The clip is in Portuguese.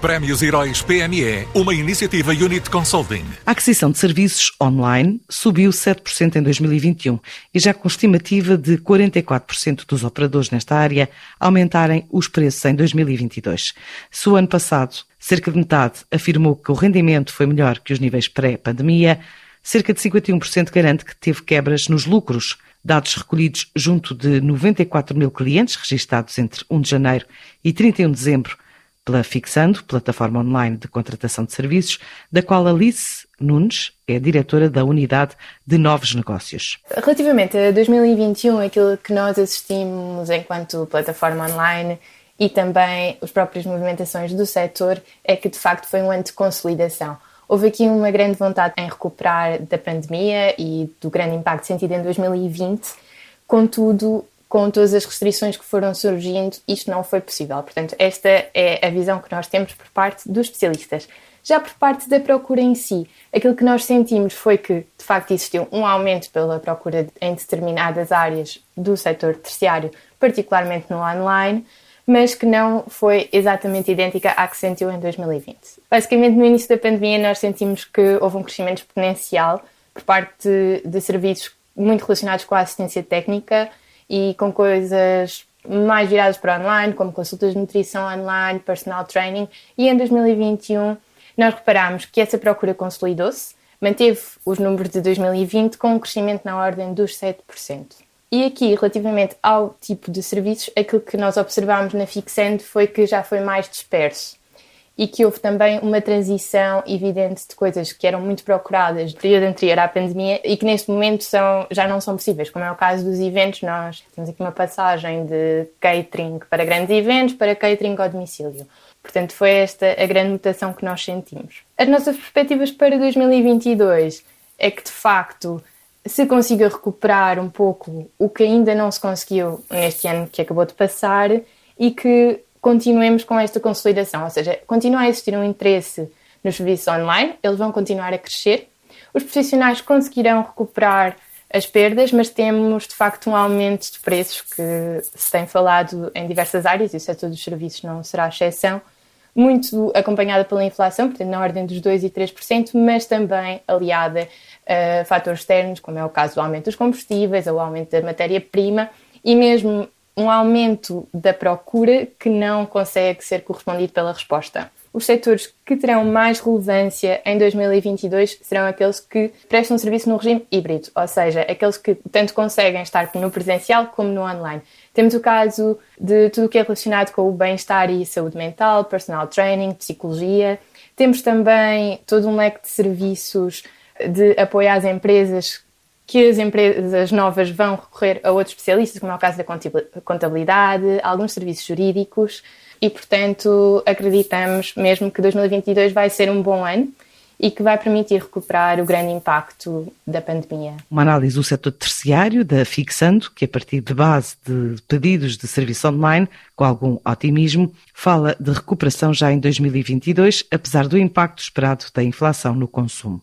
Prémios Heróis PME, uma iniciativa Unit Consulting. A aquisição de serviços online subiu 7% em 2021 e já com estimativa de 44% dos operadores nesta área aumentarem os preços em 2022. Se o ano passado cerca de metade afirmou que o rendimento foi melhor que os níveis pré-pandemia, cerca de 51% garante que teve quebras nos lucros. Dados recolhidos junto de 94 mil clientes registados entre 1 de janeiro e 31 de dezembro pela Fixando, plataforma online de contratação de serviços, da qual Alice Nunes é diretora da Unidade de Novos Negócios. Relativamente a 2021, aquilo que nós assistimos enquanto plataforma online e também as próprias movimentações do setor é que de facto foi um ano de consolidação. Houve aqui uma grande vontade em recuperar da pandemia e do grande impacto sentido em 2020, contudo, com todas as restrições que foram surgindo, isto não foi possível. Portanto, esta é a visão que nós temos por parte dos especialistas. Já por parte da procura em si, aquilo que nós sentimos foi que, de facto, existiu um aumento pela procura em determinadas áreas do setor terciário, particularmente no online, mas que não foi exatamente idêntica à que sentiu em 2020. Basicamente, no início da pandemia, nós sentimos que houve um crescimento exponencial por parte de, de serviços muito relacionados com a assistência técnica e com coisas mais viradas para online, como consultas de nutrição online, personal training, e em 2021 nós reparámos que essa procura consolidou-se, manteve os números de 2020 com um crescimento na ordem dos 7%. E aqui, relativamente ao tipo de serviços, aquilo que nós observámos na Fixend foi que já foi mais disperso e que houve também uma transição evidente de coisas que eram muito procuradas no período anterior à pandemia e que neste momento são, já não são possíveis, como é o caso dos eventos. Nós temos aqui uma passagem de catering para grandes eventos para catering ao domicílio. Portanto, foi esta a grande mutação que nós sentimos. As nossas perspectivas para 2022 é que, de facto, se consiga recuperar um pouco o que ainda não se conseguiu neste ano que acabou de passar e que continuemos com esta consolidação, ou seja, continua a existir um interesse nos serviços online, eles vão continuar a crescer, os profissionais conseguirão recuperar as perdas, mas temos de facto um aumento de preços que se tem falado em diversas áreas e o setor dos serviços não será exceção, muito acompanhada pela inflação, portanto na ordem dos 2% e 3%, mas também aliada a fatores externos, como é o caso do aumento dos combustíveis, ou o aumento da matéria-prima e mesmo um aumento da procura que não consegue ser correspondido pela resposta. Os setores que terão mais relevância em 2022 serão aqueles que prestam serviço no regime híbrido, ou seja, aqueles que tanto conseguem estar no presencial como no online. Temos o caso de tudo o que é relacionado com o bem-estar e saúde mental, personal training, psicologia. Temos também todo um leque de serviços de apoio às empresas que as empresas novas vão recorrer a outros especialistas, como é o caso da contabilidade, alguns serviços jurídicos, e, portanto, acreditamos mesmo que 2022 vai ser um bom ano e que vai permitir recuperar o grande impacto da pandemia. Uma análise do setor terciário da Fixando, que a partir de base de pedidos de serviço online, com algum otimismo, fala de recuperação já em 2022, apesar do impacto esperado da inflação no consumo.